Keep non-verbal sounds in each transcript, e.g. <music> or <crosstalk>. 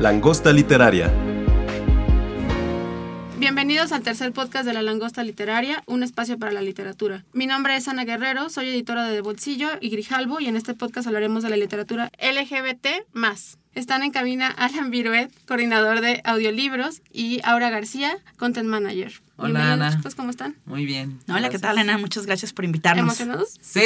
Langosta Literaria. Bienvenidos al tercer podcast de La Langosta Literaria, un espacio para la literatura. Mi nombre es Ana Guerrero, soy editora de De Bolsillo y Grijalbo y en este podcast hablaremos de la literatura LGBT+. Están en cabina Alan Viruet, coordinador de audiolibros, y Aura García, content manager. Hola, Ana. chicos, ¿cómo están? Muy bien. Hola, ¿qué tal, Ana? Muchas gracias por invitarnos. ¿Emocionados? Sí.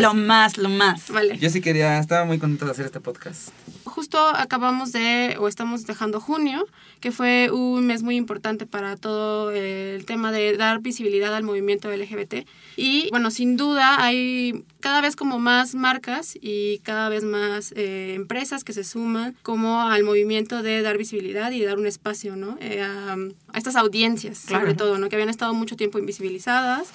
Lo más, lo más. Vale. Yo sí quería, estaba muy contento de hacer este podcast. Justo acabamos de, o estamos dejando junio, que fue un mes muy importante para todo el tema de dar visibilidad al movimiento LGBT. Y bueno, sin duda hay cada vez como más marcas y cada vez más eh, empresas que se suman como al movimiento de dar visibilidad y dar un espacio, ¿no? Eh, a, a estas audiencias, Claro. sobre todo, ¿no? Que habían estado mucho tiempo invisibilizadas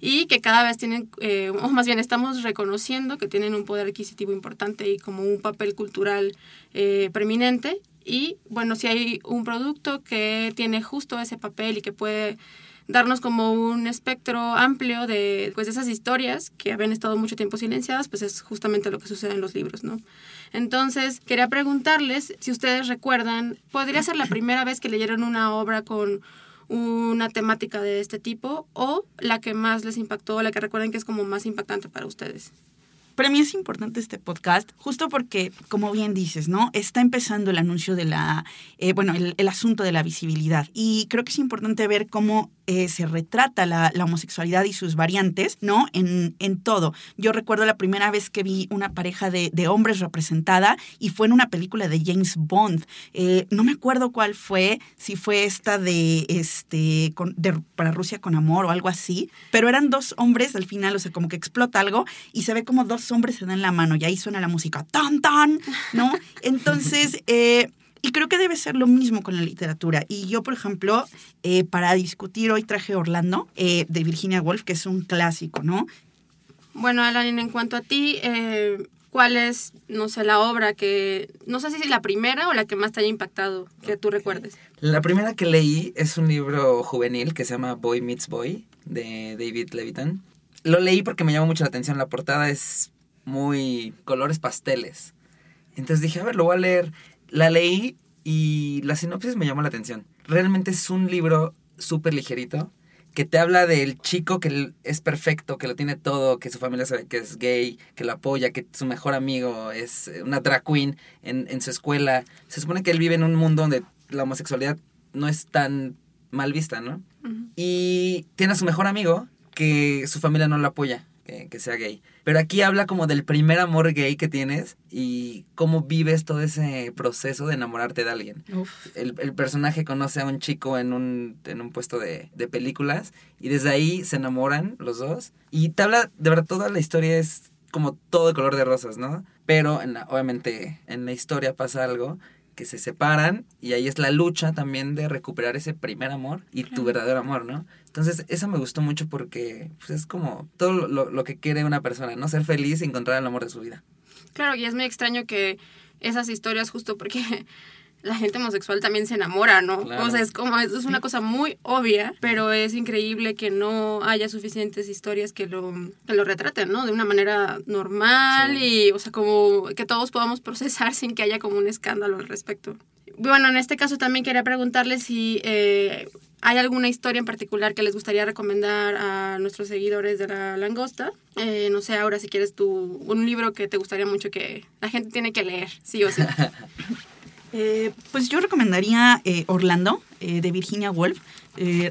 y que cada vez tienen, eh, o más bien estamos reconociendo que tienen un poder adquisitivo importante y como un papel cultural eh, preeminente. Y bueno, si hay un producto que tiene justo ese papel y que puede darnos como un espectro amplio de, pues, esas historias que habían estado mucho tiempo silenciadas, pues es justamente lo que sucede en los libros, ¿no? Entonces, quería preguntarles si ustedes recuerdan, ¿podría ser la primera vez que leyeron una obra con una temática de este tipo o la que más les impactó, la que recuerden que es como más impactante para ustedes? Para mí es importante este podcast, justo porque, como bien dices, ¿no? Está empezando el anuncio de la, eh, bueno, el, el asunto de la visibilidad. Y creo que es importante ver cómo eh, se retrata la, la homosexualidad y sus variantes, ¿no? En, en todo. Yo recuerdo la primera vez que vi una pareja de, de hombres representada y fue en una película de James Bond. Eh, no me acuerdo cuál fue, si fue esta de, este, para Rusia con amor o algo así, pero eran dos hombres al final, o sea, como que explota algo y se ve como dos hombres se dan la mano y ahí suena la música tan tan, ¿no? <laughs> Entonces, eh, y creo que debe ser lo mismo con la literatura. Y yo, por ejemplo, eh, para discutir hoy traje Orlando eh, de Virginia Woolf, que es un clásico, ¿no? Bueno, Alan, en cuanto a ti, eh, ¿cuál es, no sé, la obra que, no sé si es la primera o la que más te haya impactado, que tú recuerdes? La primera que leí es un libro juvenil que se llama Boy Meets Boy de David Levitan. Lo leí porque me llamó mucho la atención. La portada es muy colores pasteles. Entonces dije, a ver, lo voy a leer. La leí y la sinopsis me llamó la atención. Realmente es un libro súper ligerito que te habla del chico que es perfecto, que lo tiene todo, que su familia sabe que es gay, que lo apoya, que su mejor amigo es eh, una drag queen en, en su escuela. Se supone que él vive en un mundo donde la homosexualidad no es tan mal vista, ¿no? Y tiene a su mejor amigo que su familia no lo apoya, que, que sea gay. Pero aquí habla como del primer amor gay que tienes y cómo vives todo ese proceso de enamorarte de alguien. El, el personaje conoce a un chico en un, en un puesto de, de películas y desde ahí se enamoran los dos. Y te habla, de verdad, toda la historia es como todo de color de rosas, ¿no? Pero en la- obviamente en la historia pasa algo que se separan y ahí es la lucha también de recuperar ese primer amor y tu verdadero amor, ¿no? Entonces, esa me gustó mucho porque pues, es como todo lo- que quiere una persona, ¿no? Ser feliz y encontrar el amor de su vida. Claro, y es muy extraño que esas historias, justo porque <laughs> la gente homosexual también se enamora, ¿no? Claro. O sea, es como, es es una cosa muy obvia, pero es increíble que no haya suficientes historias que lo, que lo retraten, ¿no? De una manera normal Sí. y, o sea, como que todos podamos <laughs> procesar sin que haya como un escándalo al respecto. Bueno, en este caso también quería preguntarles si eh, hay alguna historia en particular que les gustaría recomendar a nuestros seguidores de la langosta. Eh, no sé, ahora si quieres tú, un libro que te gustaría mucho que la gente tiene que leer, sí o sí. <laughs> Eh, pues yo recomendaría eh, Orlando. de Virginia Woolf.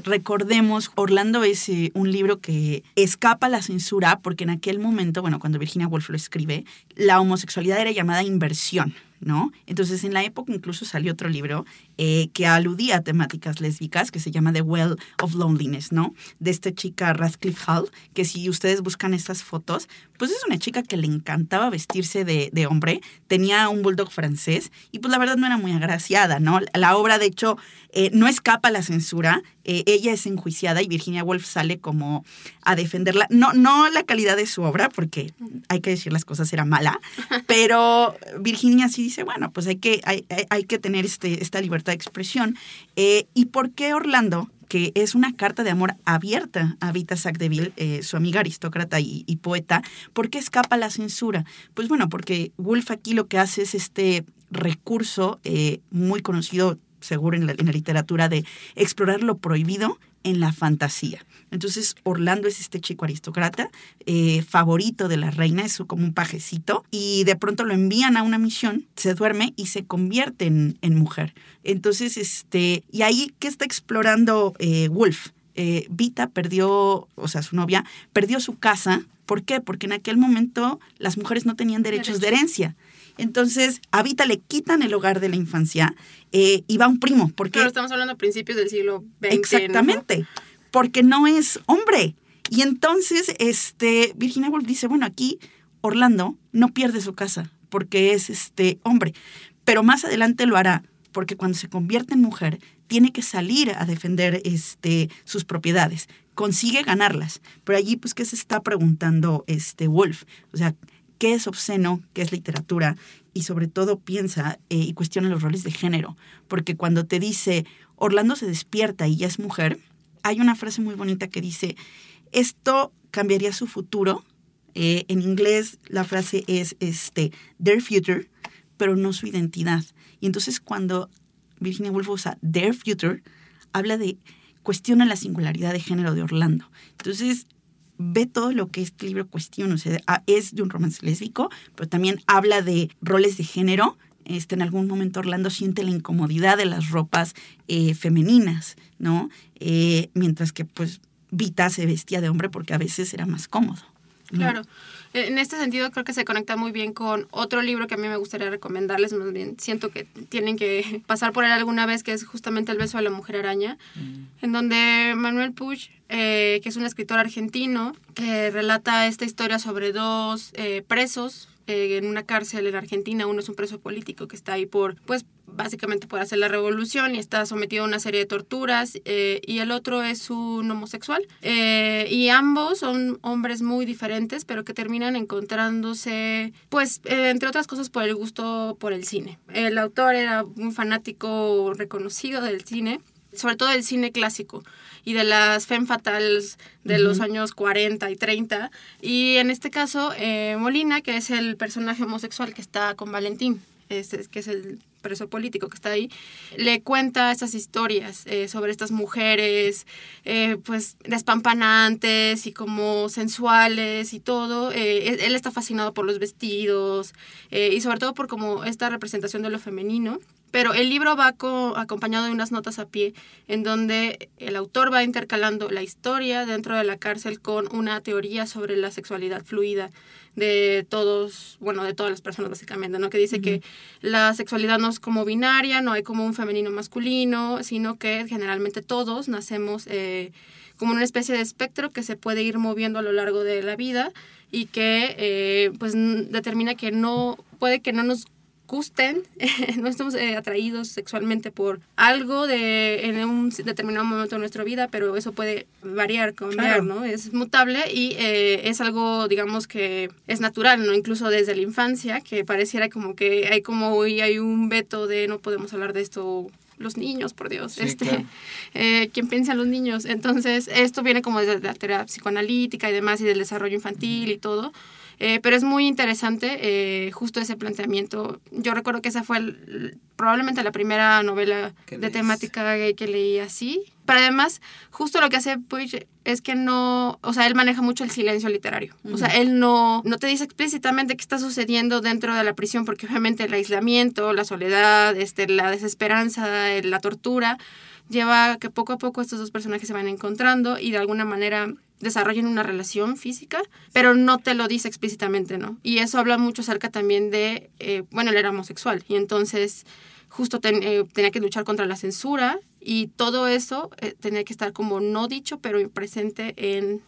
Recordemos, Orlando es un libro que escapa a la censura porque en aquel momento, bueno, cuando Virginia Woolf lo escribe, la homosexualidad era llamada inversión. ¿No? Entonces, en la época incluso salió otro libro eh, que aludía a temáticas lésbicas que se llama The Well of Loneliness, ¿no? De esta chica Radcliffe Hall, que si ustedes buscan estas fotos, pues es una chica que le encantaba vestirse de, de hombre, tenía un bulldog francés y pues la verdad no era muy agraciada, ¿no? La obra, de hecho, eh, no escapa a la censura, eh, ella es enjuiciada y Virginia Woolf sale como a defenderla. No, no la calidad de su obra, porque hay que decir las cosas era mala, pero Virginia sí dice, bueno, pues hay que, hay, hay que tener este, esta libertad de expresión. Eh, ¿Y por qué Orlando? que es una carta de amor abierta a Vita Sackdeville, eh, su amiga aristócrata y, poeta. ¿Por qué escapa la censura? Pues bueno, porque Woolf aquí lo que hace es este recurso eh, muy conocido seguro en la literatura, de explorar lo prohibido en la fantasía. Entonces, Orlando es este chico aristócrata, eh, favorito de la reina, es como un pajecito, y de pronto lo envían a una misión, se duerme y se convierte en, en mujer. Entonces, este, y ahí, ¿qué está explorando eh, Wolf? Eh, Vita perdió, o sea, su novia, perdió su casa. ¿Por qué? Porque en aquel momento las mujeres no tenían derechos de herencia. Entonces, a Vita le quitan el hogar de la infancia eh, y va un primo. Porque, claro, estamos hablando a principios del siglo XX. Exactamente, ¿no? porque no es hombre. Y entonces, este, Virginia Woolf dice, bueno, aquí Orlando no pierde su casa porque es este hombre, pero más adelante lo hará porque cuando se convierte en mujer tiene que salir a defender este, sus propiedades, consigue ganarlas, pero allí pues qué se está preguntando este Wolf, o sea, qué es obsceno, qué es literatura y sobre todo piensa eh, y cuestiona los roles de género, porque cuando te dice Orlando se despierta y ya es mujer, hay una frase muy bonita que dice, esto cambiaría su futuro. Eh, en inglés la frase es este, their future, pero no su identidad. Y entonces cuando Virginia Woolf usa their future, habla de, cuestiona la singularidad de género de Orlando. Entonces, ve todo lo que este libro cuestiona. O sea, es de un romance lésbico, pero también habla de roles de género. Este, en algún momento Orlando siente la incomodidad de las ropas eh, femeninas, ¿no? Eh, mientras que, pues, Vita se vestía de hombre porque a veces era más cómodo. Claro. En este sentido creo que se conecta muy bien con otro libro que a mí me gustaría recomendarles, más bien siento que tienen que <laughs> pasar por él alguna vez, que es justamente El beso de la mujer araña, mm. en donde Manuel Puig, eh, que es un escritor argentino, que relata esta historia sobre dos eh, presos eh, en una cárcel en Argentina. Uno es un preso político que está ahí por, pues, básicamente por hacer la revolución y está sometido a una serie de torturas. Eh, y el otro es un homosexual. Eh, y ambos son hombres muy diferentes, pero que terminan encontrándose, pues, eh, entre otras cosas, por el gusto por el cine. El autor era un fanático reconocido del cine sobre todo del cine clásico y de las femme fatales de uh -huh. los años 40 y 30. Y en este caso, eh, Molina, que es el personaje homosexual que está con Valentín, es, que es el preso político que está ahí, le cuenta estas historias eh, sobre estas mujeres, eh, pues despampanantes y como sensuales y todo. Eh, él está fascinado por los vestidos y sobre todo por como esta representación de lo femenino. Pero el libro va co acompañado de unas notas a pie en donde el autor va intercalando la historia dentro de la cárcel con una teoría sobre la sexualidad fluida de todos, bueno, de todas las personas básicamente, ¿no? Que dice uh -huh. que la sexualidad no es como binaria, no hay como un femenino masculino, sino que generalmente todos nacemos eh, como una especie de espectro que se puede ir moviendo a lo largo de la vida y que eh, pues determina que no, puede que no nos gusten, <laughs> no estamos eh, atraídos sexualmente por algo de en un determinado momento de nuestra vida, pero eso puede variar, cambiar, claro. ¿no? Es mutable y eh, es algo, digamos, que es natural, ¿no? Incluso desde la infancia, que pareciera como que hay como hoy hay un veto de no podemos hablar de esto los niños, por Dios, sí, este, claro. <laughs> eh, ¿quién piensa en los niños? Entonces, esto viene como desde la terapia psicoanalítica y demás, y del desarrollo infantil y todo, eh, pero es muy interesante eh, justo ese planteamiento. Yo recuerdo que esa fue el, probablemente la primera novela de lees? temática gay que leí así. Pero además, justo lo que hace Puig es que no, o sea, él maneja mucho el silencio literario. Uh -huh. O sea, él no, no te dice explícitamente qué está sucediendo dentro de la prisión, porque obviamente el aislamiento, la soledad, este, la desesperanza, la tortura, lleva a que poco a poco estos dos personajes se van encontrando y de alguna manera desarrollen una relación física, pero no te lo dice explícitamente, ¿no? Y eso habla mucho acerca también de, eh, bueno, él era homosexual y entonces justo eh, tenía que luchar contra la censura y todo eso eh, tenía que estar como no dicho, pero presente en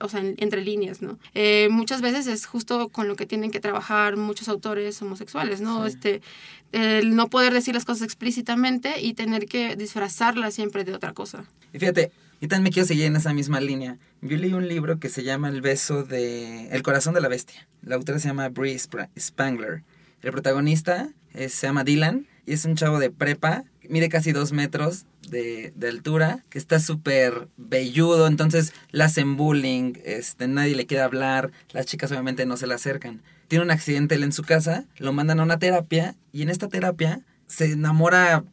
o sea, entre líneas, ¿no? Eh, muchas veces es justo con lo que tienen que trabajar muchos autores homosexuales, ¿no? Este, el no poder decir las cosas explícitamente y tener que disfrazarlas siempre de otra cosa. Y fíjate, y también me quiero seguir en esa misma línea. Yo leí un libro que se llama El beso de... El corazón de la bestia. La autora se llama Bree Spangler. El protagonista se llama Dylan y es un chavo de prepa, mide casi dos metros de, altura, que está súper velludo, entonces le hacen bullying, este, nadie le quiere hablar, las chicas obviamente no se le acercan. Tiene un accidente él en su casa, lo mandan a una terapia y en esta terapia se enamora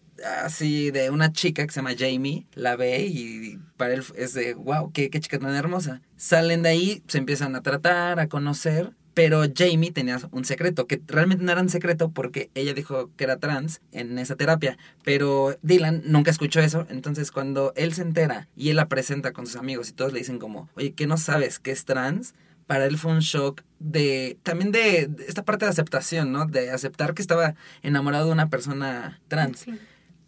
así de una chica que se llama Jamie, la ve y para él es de, wow, qué, qué chica tan hermosa. Salen de ahí, se empiezan a tratar, a conocer pero Jamie tenía un secreto, que realmente no era un secreto porque ella dijo que era trans en esa terapia. Pero Dylan nunca escuchó eso. Entonces cuando él se entera y él la presenta con sus amigos y todos le dicen como, oye, ¿qué no sabes que es trans? Para él fue un shock de, también de, esta parte de aceptación, ¿no? De aceptar que estaba enamorado de una persona trans.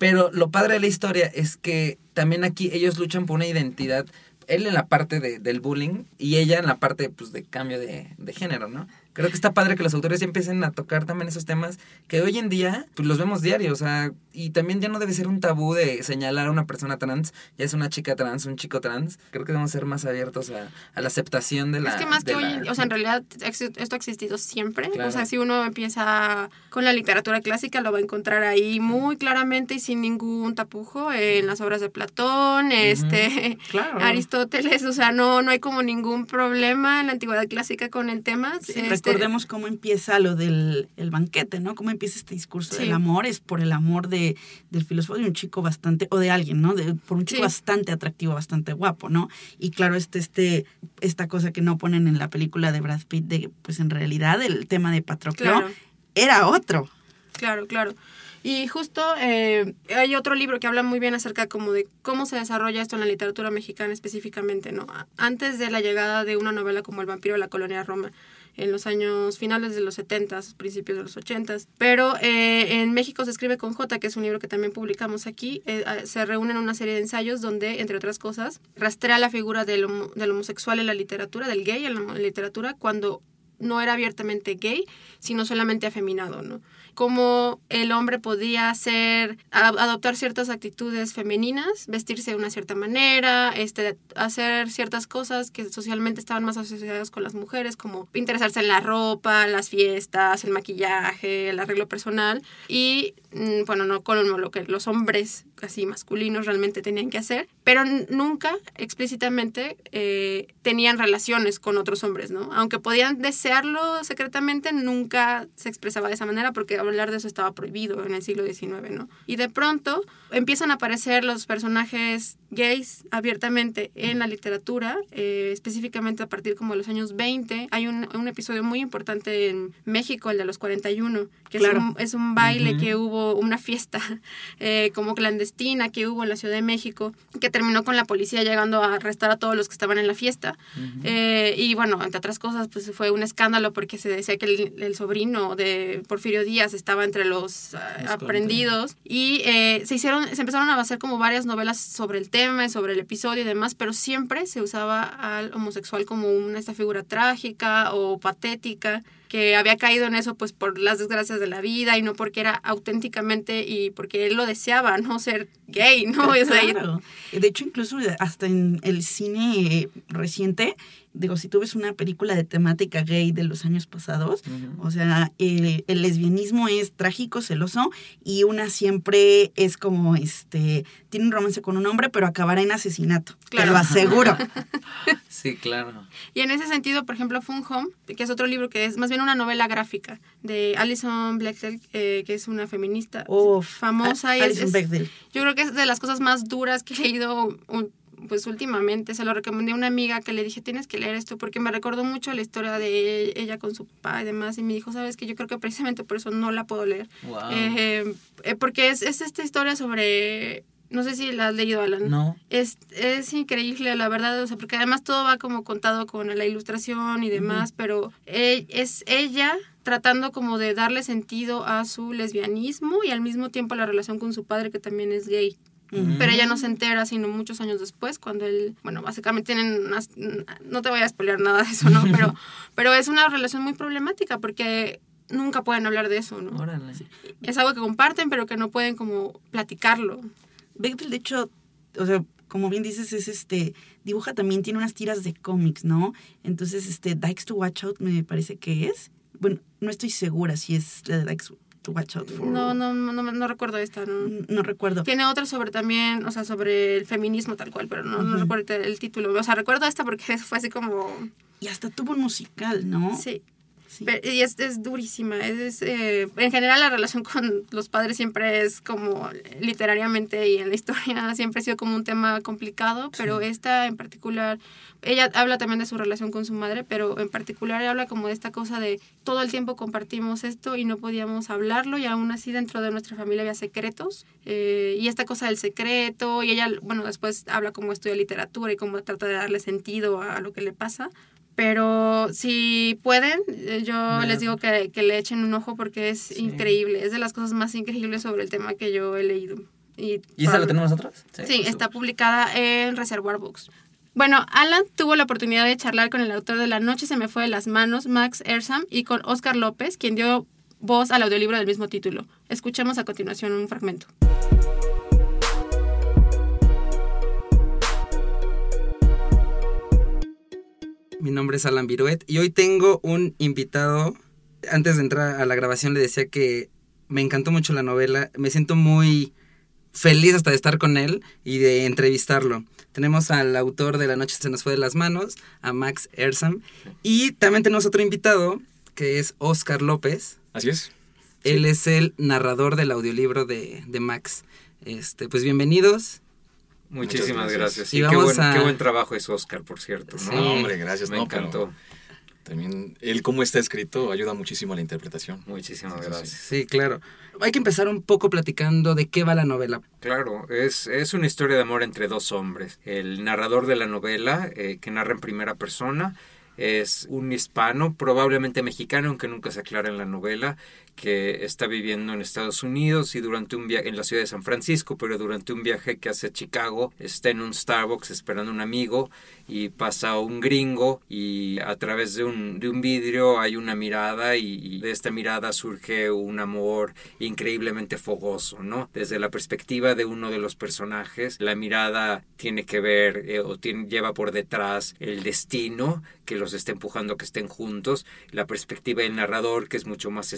Pero lo padre de la historia es que también aquí ellos luchan por una identidad él en la parte de, del bullying y ella en la parte pues, de cambio de, de género, ¿no? Creo que está padre que los autores ya empiecen a tocar también esos temas que hoy en día pues los vemos diario, o sea, y también ya no debe ser un tabú de señalar a una persona trans, ya es una chica trans, un chico trans, creo que debemos ser más abiertos a, la aceptación de la... Es que más que hoy, o sea, en realidad esto ha existido siempre, o sea, si uno empieza con la literatura clásica lo va a encontrar ahí muy claramente y sin ningún tapujo en las obras de Platón, este, <laughs> Aristóteles, o sea, no, no hay como ningún problema en la antigüedad clásica con el tema. Este, recordemos cómo empieza lo del el banquete, ¿no? Cómo empieza este discurso del amor, es por el amor de, del filósofo de un chico bastante, o de alguien, ¿no? De, por un chico bastante atractivo, bastante guapo, ¿no? Y claro, este, este, esta cosa que no ponen en la película de Brad Pitt, de, pues en realidad el tema de Patroclo era otro. Claro, claro. Y justo eh, hay otro libro que habla muy bien acerca como de cómo se desarrolla esto en la literatura mexicana específicamente, ¿no? Antes de la llegada de una novela como El vampiro de la colonia Roma, en los años finales de los 70, principios de los 80. Pero eh, en México se escribe con J, que es un libro que también publicamos aquí. Eh, se reúnen una serie de ensayos donde, entre otras cosas, rastrea la figura del, del homosexual en la literatura, del gay en la literatura, cuando no era abiertamente gay, sino solamente afeminado, ¿no? Cómo el hombre podía ser, adoptar ciertas actitudes femeninas, vestirse de una cierta manera, este, hacer ciertas cosas que socialmente estaban más asociadas con las mujeres, como interesarse en la ropa, las fiestas, el maquillaje, el arreglo personal, y mm, bueno, no con lo que los hombres así masculinos realmente tenían que hacer, pero nunca explícitamente eh, tenían relaciones con otros hombres, ¿no? Aunque podían desearlo secretamente, nunca se expresaba de esa manera porque hablar de eso estaba prohibido en el siglo XIX, ¿no? Y de pronto empiezan a aparecer los personajes gays abiertamente en la literatura, eh, específicamente a partir como de los años 20. Hay un, un, episodio muy importante en México, el de los 41, que es, un, es, un, baile que hubo, una fiesta <laughs> eh, como clandestina que hubo en la Ciudad de México, que terminó con la policía llegando a arrestar a todos los que estaban en la fiesta. Eh, y bueno, entre otras cosas, pues fue un escándalo porque se decía que el, el sobrino de Porfirio Díaz estaba entre los aprendidos. Y se hicieron, se empezaron a hacer como varias novelas sobre el tema sobre el episodio y demás, pero siempre se usaba al homosexual como una esta figura trágica o patética que había caído en eso pues por las desgracias de la vida y no porque era auténticamente y porque él lo deseaba, no ser gay, ¿no? De hecho, incluso hasta en el cine reciente digo, si tú ves una película de temática gay de los años pasados, o sea, el, lesbianismo es trágico, celoso, y una siempre es como, este, tiene un romance con un hombre, pero acabará en asesinato. Claro. Te lo aseguro. <laughs> sí, claro. Y en ese sentido, por ejemplo, Fun Home, que es otro libro que es más bien una novela gráfica de Alison Bechdel, eh, que es una feminista famosa. Alison Bechdel. Yo creo que es de las cosas más duras que he leído pues últimamente se lo recomendé a una amiga que le dije, tienes que leer esto porque me recordó mucho la historia de ella con su papá y demás. Y me dijo, sabes que yo creo que precisamente por eso no la puedo leer. Eh, eh, porque es, es esta historia sobre No sé si la has leído, Alan. No. Es, es increíble, la verdad, o sea, porque además todo va como contado con la ilustración y demás, pero e- es ella tratando como de darle sentido a su lesbianismo y al mismo tiempo a la relación con su padre que también es gay. Pero ella no se entera sino muchos años después, cuando él, bueno, básicamente tienen unas, no te voy a spoilear nada de eso, ¿no? <laughs> Pero, pero es una relación muy problemática porque nunca pueden hablar de eso, ¿no? Órale. Es algo que comparten, pero que no pueden como platicarlo. Bechtel, de hecho, o sea, como bien dices, es este, dibuja también, tiene unas tiras de cómics, ¿no? Entonces, este, Dykes to Watch Out me parece que es. Bueno, no estoy segura si es la de Dykes to Watch Out for. No, no, no, no, recuerdo esta, ¿no? No recuerdo. Tiene otra sobre también, o sea, sobre el feminismo tal cual, pero no, no recuerdo el título. O sea, recuerdo esta porque <laughs> fue así como... Y hasta tuvo un musical, ¿no? Sí. Sí. Pero- y es, es durísima. Es, es, eh, en general la relación <laughs> con los padres siempre es como literariamente y en la historia <laughs> siempre ha sido como un tema complicado, pero esta en particular, ella habla también de su relación con su madre, pero en particular habla como de esta cosa de todo el tiempo compartimos esto y no podíamos hablarlo y aún así dentro de nuestra familia había secretos eh, y esta cosa del secreto y ella, bueno, después habla como estudia literatura y cómo trata de darle sentido a lo que le pasa. Pero si pueden, eh, yo les digo que, que le echen un ojo porque es Sí. increíble. Es de las cosas más increíbles sobre el tema que yo he leído. ¿Y, ¿Y esa la tenemos nosotros? Sí, está publicada en Reservoir Books. Bueno, Alan tuvo la oportunidad de charlar con el autor de La Noche se me fue de las manos, Max Ersam, y con Oscar López, quien dio voz al audiolibro del mismo título. Escuchemos a continuación un fragmento. Mi nombre es Alan Viruet y hoy tengo un invitado. Antes de entrar a la grabación le decía que me encantó mucho la novela. Me siento muy feliz hasta de estar con él y de entrevistarlo. Tenemos al autor de La noche se nos fue de las manos, a Max Ersam. Y también tenemos otro invitado que es Oscar López. Así es. Él es el narrador del audiolibro de, de Max. Este, pues bienvenidos. Muchísimas Muchas gracias. Y Y qué buen, a- qué buen trabajo es Oscar, por cierto. ¿no? Sí. No, hombre, gracias. Me no, encantó. También él cómo está escrito ayuda muchísimo a la interpretación. Muchísimas Sí, sí, gracias. Sí, claro. Hay que empezar un poco platicando de qué va la novela. Claro, es, es una historia de amor entre dos hombres. El narrador de la novela, eh, que narra en primera persona, es un hispano, probablemente mexicano, aunque nunca se aclara en la novela, que está viviendo en Estados Unidos y durante un viaje en la ciudad de San Francisco, pero durante un viaje que hace a Chicago, está en un Starbucks esperando un amigo y pasa un gringo y a través de un, de un vidrio hay una mirada y, de esta mirada surge un amor increíblemente fogoso, ¿no? Desde la perspectiva de uno de los personajes, la mirada tiene que ver eh, o tiene, lleva por detrás el destino que los está empujando a que estén juntos, la perspectiva del narrador que es mucho más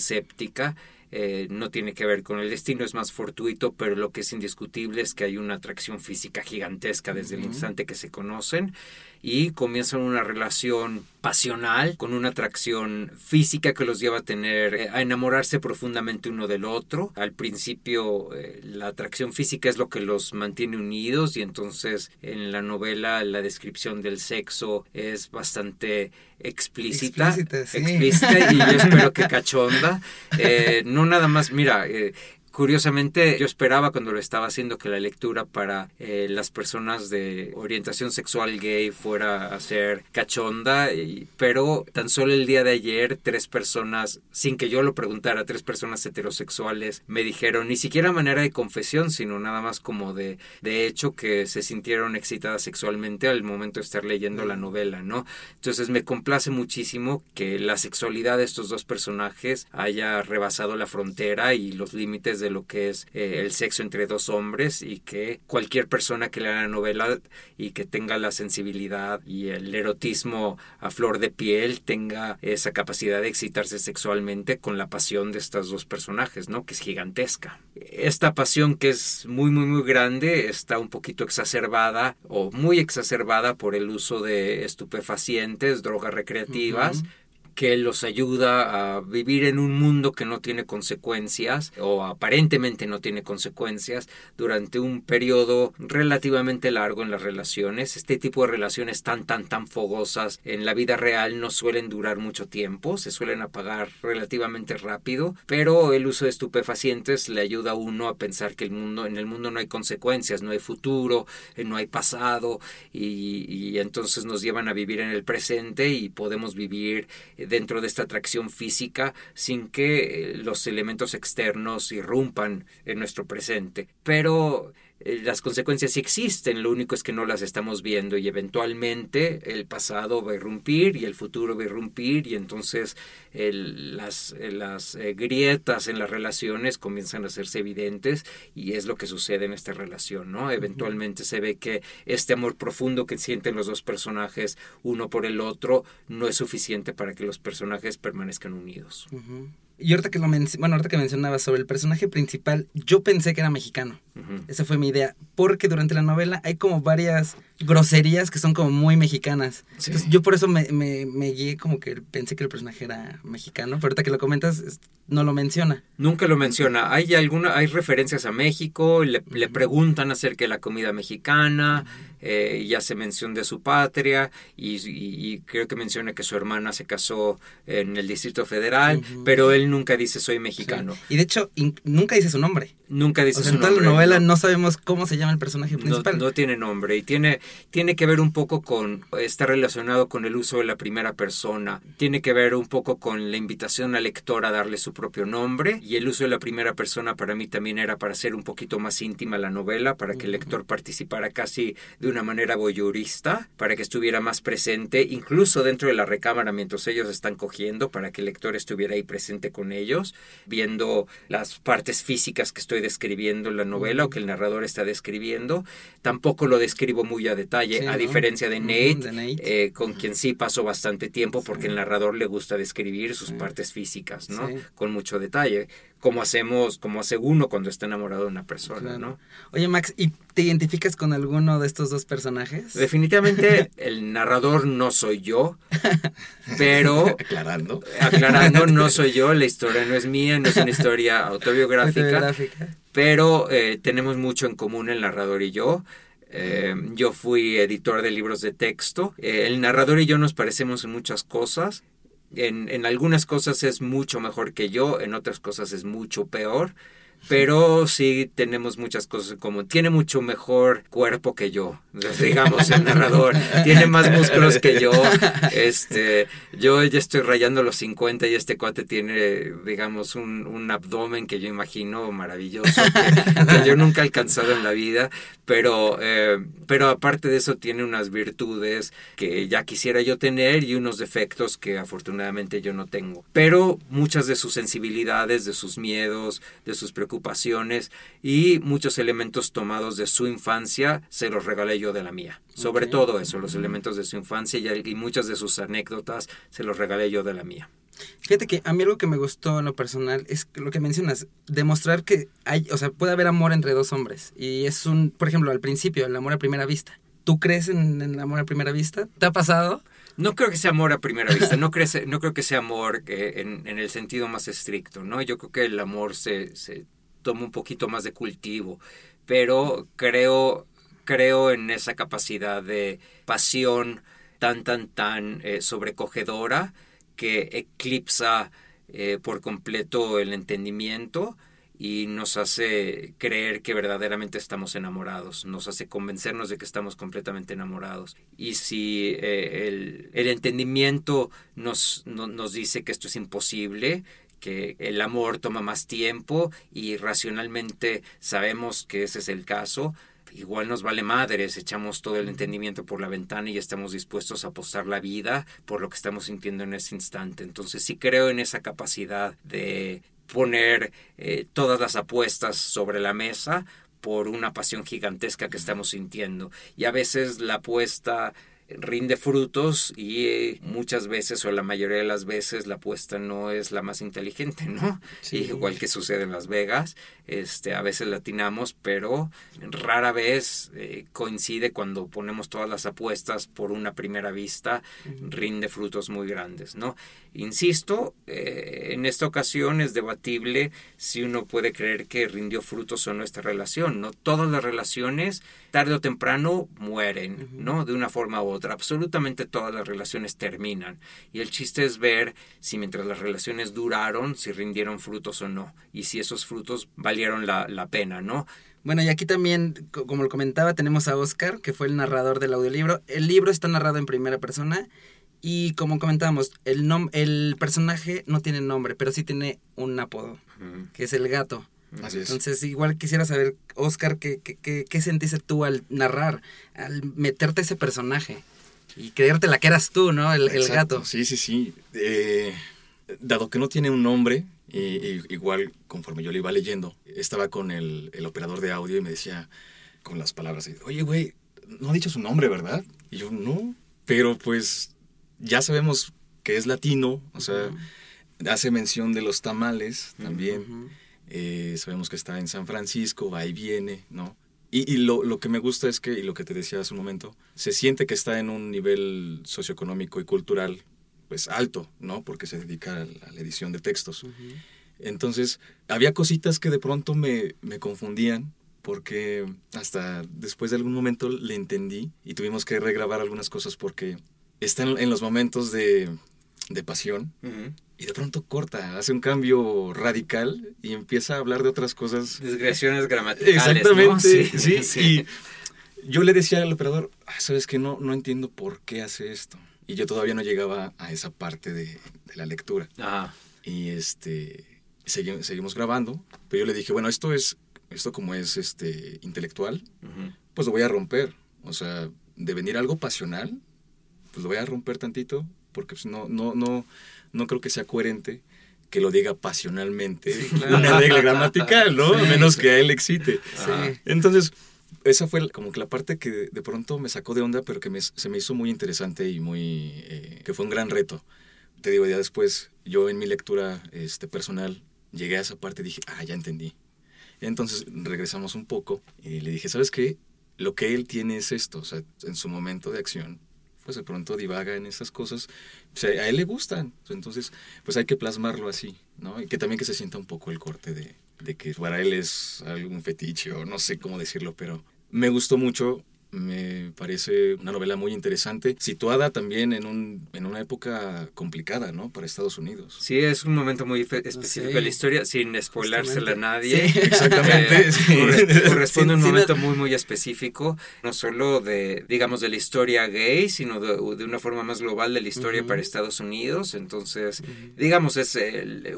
práctica eh, no tiene que ver con el destino, es más fortuito, pero lo que es indiscutible es que hay una atracción física gigantesca desde el instante que se conocen y comienzan una relación pasional con una atracción física que los lleva a tener eh, a enamorarse profundamente uno del otro. Al principio eh, la atracción física es lo que los mantiene unidos y entonces en la novela la descripción del sexo es bastante explícita, Explícita, sí. explícita y yo espero que cachonda. <laughs> no nada más, mira, eh, Curiosamente, yo esperaba cuando lo estaba haciendo que la lectura para eh, las personas de orientación sexual gay fuera a ser cachonda, y- pero tan solo el día de ayer tres personas, sin que yo lo preguntara, tres personas heterosexuales me dijeron, ni siquiera manera de confesión, sino nada más como de, de hecho que se sintieron excitadas sexualmente al momento de estar leyendo la novela, ¿no? Entonces me complace muchísimo que la sexualidad de estos dos personajes haya rebasado la frontera y los límites de lo que es eh, el sexo entre dos hombres y que cualquier persona que lea la novela y que tenga la sensibilidad y el erotismo a flor de piel tenga esa capacidad de excitarse sexualmente con la pasión de estos dos personajes, ¿no? Que es gigantesca. Esta pasión que es muy, muy, muy grande está un poquito exacerbada o muy exacerbada por el uso de estupefacientes, drogas recreativas. Que los ayuda a vivir en un mundo que no tiene consecuencias o aparentemente no tiene consecuencias durante un periodo relativamente largo en las relaciones. Este tipo de relaciones tan tan tan fogosas en la vida real no suelen durar mucho tiempo, se suelen apagar relativamente rápido, pero el uso de estupefacientes le ayuda a uno a pensar que el mundo en el mundo no hay consecuencias, no hay futuro, eh, no hay pasado y, y entonces nos llevan a vivir en el presente y podemos vivir dentro de esta atracción física sin que eh, los elementos externos irrumpan en nuestro presente. Pero las consecuencias sí existen, lo único es que no las estamos viendo y eventualmente el pasado va a irrumpir y el futuro va a irrumpir y entonces las, las eh, grietas en las relaciones comienzan a hacerse evidentes y es lo que sucede en esta relación, ¿no? Eventualmente se ve que este amor profundo que sienten los dos personajes uno por el otro no es suficiente para que los personajes permanezcan unidos. Y ahorita que, lo bueno, ahorita que mencionabas sobre el personaje principal, yo pensé que era mexicano. Esa fue mi idea. Porque durante la novela hay como varias groserías que son como muy mexicanas. Entonces, yo por eso me, me, me, guié como que pensé que el personaje era mexicano. Pero ahorita que lo comentas, no lo menciona. Nunca lo menciona. Hay alguna, hay referencias a México, le, le preguntan acerca de la comida mexicana, eh, ya se menciona de su patria y, y, creo que menciona que su hermana se casó en el Distrito Federal, pero él nunca dice soy mexicano. Y de hecho, nunca dice su nombre. Nunca dice su nombre. Novela no. sabemos cómo se llama el personaje principal. No, tiene nombre y tiene, tiene que ver un poco con, está relacionado con el uso de la primera persona, tiene que ver un poco con la invitación al lector a darle su propio nombre y el uso de la primera persona para mí también era para hacer un poquito más íntima la novela, para que el lector participara casi de una manera voyeurista, para que estuviera más presente, incluso dentro de la recámara mientras ellos están cogiendo, para que el lector estuviera ahí presente con ellos, viendo las partes físicas que estoy describiendo en la novela o que el narrador está describiendo. Tampoco lo describo muy a detalle, a diferencia de Nate, eh, con quien sí paso bastante tiempo porque el narrador le gusta describir sus partes físicas, ¿no? Con mucho detalle como hacemos, como hace uno cuando está enamorado de una persona, ¿no? Oye, Max, ¿y te identificas con alguno de estos dos personajes? Definitivamente <laughs> el narrador no soy yo, pero... <laughs> aclarando. Aclarando, no <laughs> soy yo, la historia no es mía, no es una historia autobiográfica, pero eh, tenemos mucho en común el narrador y yo. Eh, yo fui editor de libros de texto. Eh, el narrador y yo nos parecemos en muchas cosas en, en algunas cosas es mucho mejor que yo, en otras cosas es mucho peor pero sí tenemos muchas cosas como tiene mucho mejor cuerpo que yo, <laughs> digamos el narrador, tiene más músculos que yo, este, yo ya estoy rayando los 50 y este cuate tiene, digamos, un, un abdomen que yo imagino maravilloso, que, yo nunca he alcanzado en la vida, pero, eh, pero aparte de eso tiene unas virtudes que ya quisiera yo tener y unos defectos que afortunadamente yo no tengo, pero muchas de sus sensibilidades, de sus miedos, de sus preocupaciones, preocupaciones y muchos elementos tomados de su infancia se los regalé yo de la mía. Sobre todo eso, los elementos de su infancia y, y muchas de sus anécdotas se los regalé yo de la mía. Fíjate que a mí algo que me gustó en lo personal es lo que mencionas, demostrar que hay, o sea, puede haber amor entre dos hombres. Y es un, por ejemplo, al principio, el amor a primera vista. ¿Tú crees en el amor a primera vista? ¿Te ha pasado? No creo que sea amor a primera vista, no, creo, no creo que sea amor en, en, el sentido más estricto, ¿no? Yo creo que el amor se, se toma un poquito más de cultivo, pero creo, creo en esa capacidad de pasión tan, tan, tan eh, sobrecogedora que eclipsa eh, por completo el entendimiento y nos hace creer que verdaderamente estamos enamorados, nos hace convencernos de que estamos completamente enamorados. Y si eh, el, el, entendimiento nos, no, nos dice que esto es imposible, que el amor toma más tiempo y racionalmente sabemos que ese es el caso, igual nos vale madres, echamos todo el entendimiento por la ventana y estamos dispuestos a apostar la vida por lo que estamos sintiendo en ese instante. Entonces sí creo en esa capacidad de poner eh, todas las apuestas sobre la mesa por una pasión gigantesca que estamos sintiendo. Y a veces la apuesta rinde frutos y eh, muchas veces o la mayoría de las veces la apuesta no es la más inteligente, ¿no? igual que sucede en Las Vegas, este, a veces latinamos, pero rara vez eh, coincide cuando ponemos todas las apuestas por una primera vista, rinde frutos muy grandes, ¿no? Insisto, eh, en esta ocasión es debatible si uno puede creer que rindió frutos o no esta relación, ¿no? Todas las relaciones, tarde o temprano, mueren, ¿no? De una forma u otra. Absolutamente todas las relaciones terminan. Y el chiste es ver si mientras las relaciones duraron, si rindieron frutos o no. Y si esos frutos valieron la, la pena, ¿no? Bueno, y aquí también, como lo comentaba, tenemos a Oscar, que fue el narrador del audiolibro. El libro está narrado en primera persona y como comentábamos, el, nom el personaje no tiene nombre, pero sí tiene un apodo, que es el gato. Así es. Entonces, igual quisiera saber, Oscar, ¿qué, qué, qué, sentiste tú al narrar, al meterte ese personaje? Y creerte la que eras tú, ¿no? El, el gato. Sí, sí, sí. Eh, dado que no tiene un nombre, y, igual conforme yo le iba leyendo, estaba con el, el operador de audio y me decía con las palabras, oye, güey, no ha dicho su nombre, ¿verdad? Y yo, no, pero pues ya sabemos que es latino, o sea, hace mención de los tamales también. Eh, sabemos que está en San Francisco, va y viene, ¿no? Y, lo, lo, que me gusta es que, y lo que te decía hace un momento, se siente que está en un nivel socioeconómico y cultural pues alto, ¿no? Porque se dedica a la, edición de textos. Entonces, había cositas que de pronto me, me confundían, porque hasta después de algún momento le entendí y tuvimos que regrabar algunas cosas porque está en, los momentos de, de pasión y de pronto corta, hace un cambio radical y empieza a hablar de otras cosas. Desgresiones gramaticales. Exactamente, sí, <laughs> sí, Y yo le decía al operador, ah, sabes que no, no entiendo por qué hace esto. Y yo todavía no llegaba a esa parte de, de la lectura. Y este, seguimos, seguimos grabando, pero yo le dije, bueno, esto es, esto como es este, intelectual, pues lo voy a romper. O sea, de venir algo pasional, pues lo voy a romper tantito, porque pues, no, no, no, no creo que sea coherente que lo diga pasionalmente una regla gramatical, ¿no? a menos que a él excite. Entonces, esa fue como que la parte que de pronto me sacó de onda, pero que se me hizo muy interesante y muy... Eh, que fue un gran reto. Te digo, ya después, yo en mi lectura este, personal, llegué a esa parte y dije, ah, ya entendí. Entonces regresamos un poco y le dije, ¿sabes qué? Lo que él tiene es esto, o sea, en su momento de acción, pues de pronto divaga en esas cosas, pues a él le gustan, entonces pues hay que plasmarlo así, ¿no? Y que también que se sienta un poco el corte de, de que para él es algún fetiche o no sé cómo decirlo, pero me gustó mucho me parece una novela muy interesante, situada también en, un, en una época complicada, ¿no? Para Estados Unidos. Sí, es un momento muy específico de la historia, sin spoilársela a nadie. <laughs> exactamente. Eh, <laughs> corresponde a un momento muy, muy específico, no solo de, digamos, de la historia gay, sino de, una forma más global de la historia para Estados Unidos. Entonces, digamos, es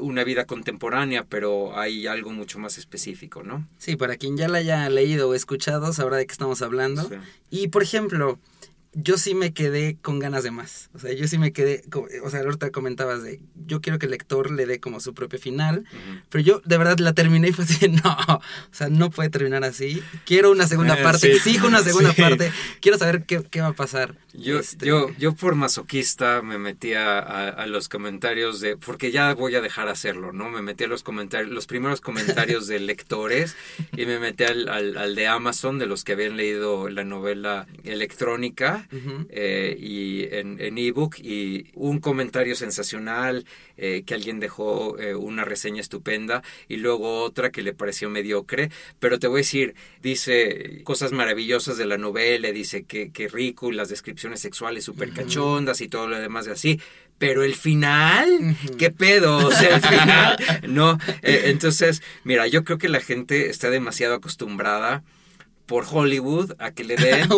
una vida contemporánea, pero hay algo mucho más específico, ¿no? Sí, para quien ya la haya leído o escuchado, sabrá de qué estamos hablando. Y por ejemplo, yo sí me quedé con ganas de más. O sea, yo sí me quedé, o sea, ahorita comentabas de, yo quiero que el lector le dé como su propio final, pero yo de verdad la terminé y fue así, <laughs> no, o sea, no puede terminar así. Quiero una segunda eh, parte, exijo una segunda <laughs> parte, quiero saber qué, qué, va a pasar. Yo, este, yo, yo por masoquista me metí a, a, los comentarios de, porque ya voy a dejar hacerlo, ¿no? Me metí a los comentarios, los primeros comentarios de lectores y me metí al, al, al de Amazon, de los que habían leído la novela electrónica eh, y en ebook y un comentario sensacional eh, que alguien dejó eh, una reseña estupenda y luego otra que le pareció mediocre, pero te voy a decir, dice cosas maravillosas de la novela, dice que, que rico, las descripciones sexuales súper cachondas y todo lo demás de así, pero el final, ¿qué pedo? O sea, el final, <laughs> no. entonces, mira, yo creo que la gente está demasiado acostumbrada por Hollywood a que le <laughs> den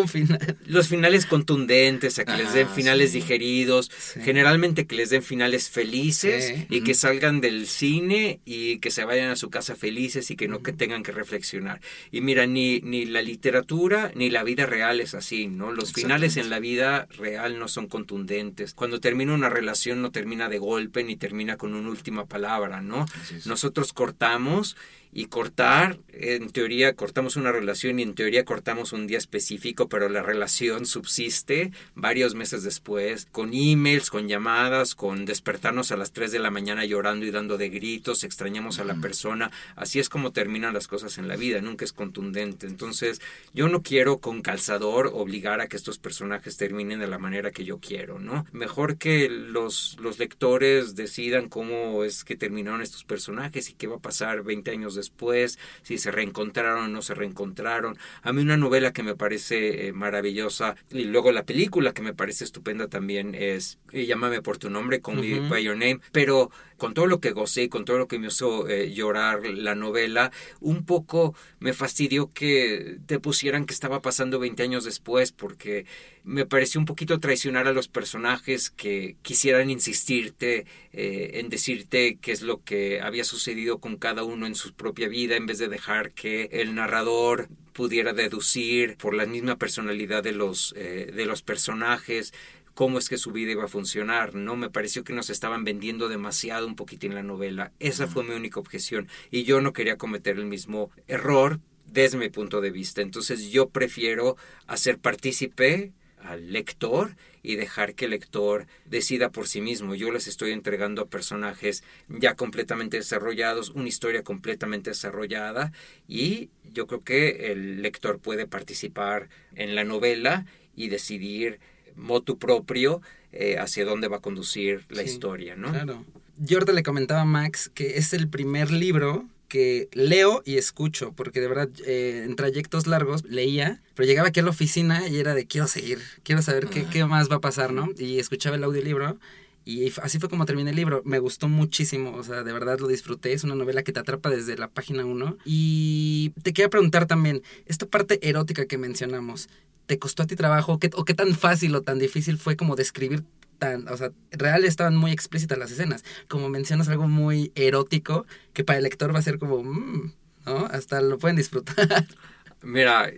los finales contundentes, a que les den ah, finales digeridos, generalmente que les den finales felices y que salgan del cine y que se vayan a su casa felices y que no que tengan que reflexionar. Y mira, ni, ni la literatura ni la vida real es así, ¿no? Los finales en la vida real no son contundentes. Cuando termina una relación no termina de golpe ni termina con una última palabra, ¿no? Nosotros cortamos y cortar, en teoría cortamos una relación y en teoría cortamos un día específico, pero la relación subsiste varios meses después, con emails, con llamadas, con despertarnos a las 3 de la mañana llorando y dando de gritos, extrañamos a la persona. Así es como terminan las cosas en la vida, nunca es contundente. Entonces, yo no quiero con calzador obligar a que estos personajes terminen de la manera que yo quiero, ¿no? Mejor que los, los lectores decidan cómo es que terminaron estos personajes y qué va a pasar 20 años después, si se reencontraron o no se reencontraron. A mí una novela que me parece eh, maravillosa y luego la película que me parece estupenda también es Llámame por tu nombre, con Me By Your Name, pero con todo lo que gocé, con todo lo que me hizo eh, llorar la novela, un poco me fastidió que te pusieran que estaba pasando 20 años después, porque me pareció un poquito traicionar a los personajes que quisieran insistirte eh, en decirte qué es lo que había sucedido con cada uno en su propia vida, en vez de dejar que el narrador pudiera deducir por la misma personalidad de los, eh, de los personajes cómo es que su vida iba a funcionar, ¿no? Me pareció que nos estaban vendiendo demasiado un poquitín la novela. Esa fue mi única objeción. Y yo no quería cometer el mismo error desde mi punto de vista. Entonces yo prefiero hacer partícipe al lector y dejar que el lector decida por sí mismo. Yo les estoy entregando a personajes ya completamente desarrollados, una historia completamente desarrollada y yo creo que el lector puede participar en la novela y decidir motu propio eh, hacia dónde va a conducir la historia, ¿no? Claro. Yo ahorita le comentaba a Max que es el primer libro que leo y escucho, porque de verdad eh, en trayectos largos leía, pero llegaba aquí a la oficina y era de quiero seguir, quiero saber qué, qué más va a pasar, ¿no? Y escuchaba el audiolibro y así fue como terminé el libro. Me gustó muchísimo, o sea, de verdad lo disfruté. Es una novela que te atrapa desde la página 1. Y te quería preguntar también, esta parte erótica que mencionamos, ¿te costó a ti trabajo? ¿Qué, ¿O qué tan fácil o tan difícil fue como describir tan, o sea, real estaban muy explícitas las escenas? Como mencionas algo muy erótico que para el lector va a ser como, mm", ¿no? Hasta lo pueden disfrutar. <laughs> Mira,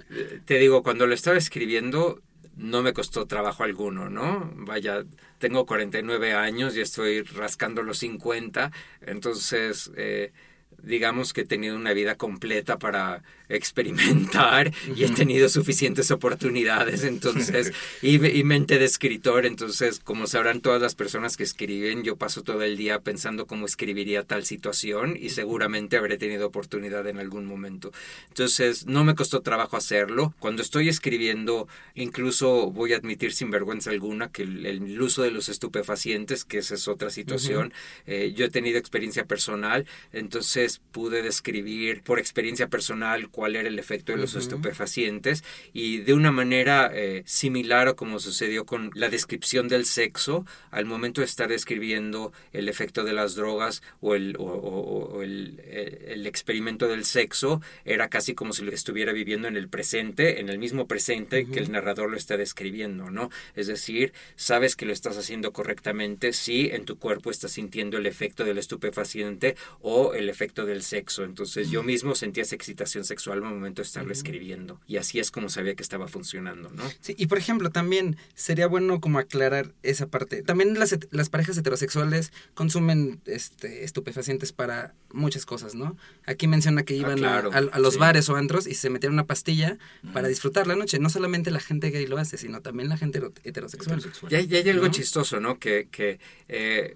te digo, cuando lo estaba escribiendo no me costó trabajo alguno, ¿no? Vaya, tengo 49 años y estoy rascando los 50, entonces eh, digamos que he tenido una vida completa para experimentar y he tenido suficientes oportunidades, entonces, <laughs> y, mente de escritor, entonces, como sabrán todas las personas que escriben, yo paso todo el día pensando cómo escribiría tal situación y seguramente habré tenido oportunidad en algún momento. Entonces, no me costó trabajo hacerlo. Cuando estoy escribiendo, incluso voy a admitir sin vergüenza alguna que el, uso de los estupefacientes, que esa es otra situación, eh, yo he tenido experiencia personal, entonces pude describir por experiencia personal cuál era el efecto de los estupefacientes y de una manera eh, similar a como sucedió con la descripción del sexo, al momento de estar describiendo el efecto de las drogas o el, o, el, eh, el, experimento del sexo, era casi como si lo estuviera viviendo en el presente, en el mismo presente que el narrador lo está describiendo, ¿no? Es decir, sabes que lo estás haciendo correctamente si en tu cuerpo estás sintiendo el efecto del estupefaciente o el efecto del sexo. Entonces yo mismo sentía esa excitación sexual al momento de estarlo escribiendo. Y así es como sabía que estaba funcionando, ¿no? Sí, y por ejemplo, también sería bueno como aclarar esa parte. También las, las parejas heterosexuales consumen este, estupefacientes para muchas cosas, ¿no? Aquí menciona que ah, iban a, los bares o antros y se metían una pastilla para disfrutar la noche. No solamente la gente gay lo hace, sino también la gente heterosexual. Ya, hay algo chistoso, ¿no? Que, que eh,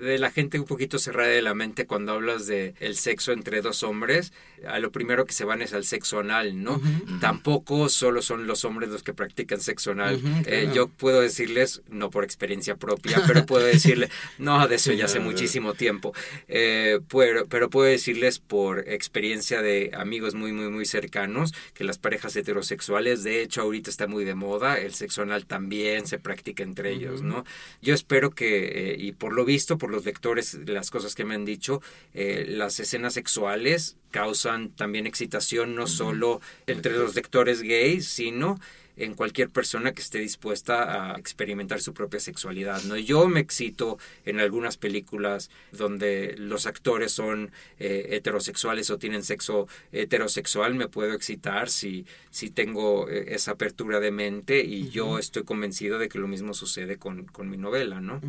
de la gente un poquito cerrada de la mente cuando hablas de el sexo entre dos hombres, a lo primero que se van al sexo anal, ¿no? Tampoco solo son los hombres los que practican sexo anal. Eh, yo puedo decirles, no por experiencia propia, pero puedo decirles, <laughs> no, de eso ya hace muchísimo tiempo, eh, pero, pero puedo decirles por experiencia de amigos muy, muy, muy cercanos que las parejas heterosexuales, de hecho, ahorita está muy de moda, el sexo anal también se practica entre ellos, ¿no? Yo espero que, eh, y por lo visto, por los lectores, las cosas que me han dicho, las escenas sexuales causan también excitación no solo entre los lectores gays, sino en cualquier persona que esté dispuesta a experimentar su propia sexualidad. ¿no? Yo me excito en algunas películas donde los actores son eh, heterosexuales o tienen sexo heterosexual, me puedo excitar si, si tengo eh, esa apertura de mente y yo estoy convencido de que lo mismo sucede con, con mi novela, ¿no?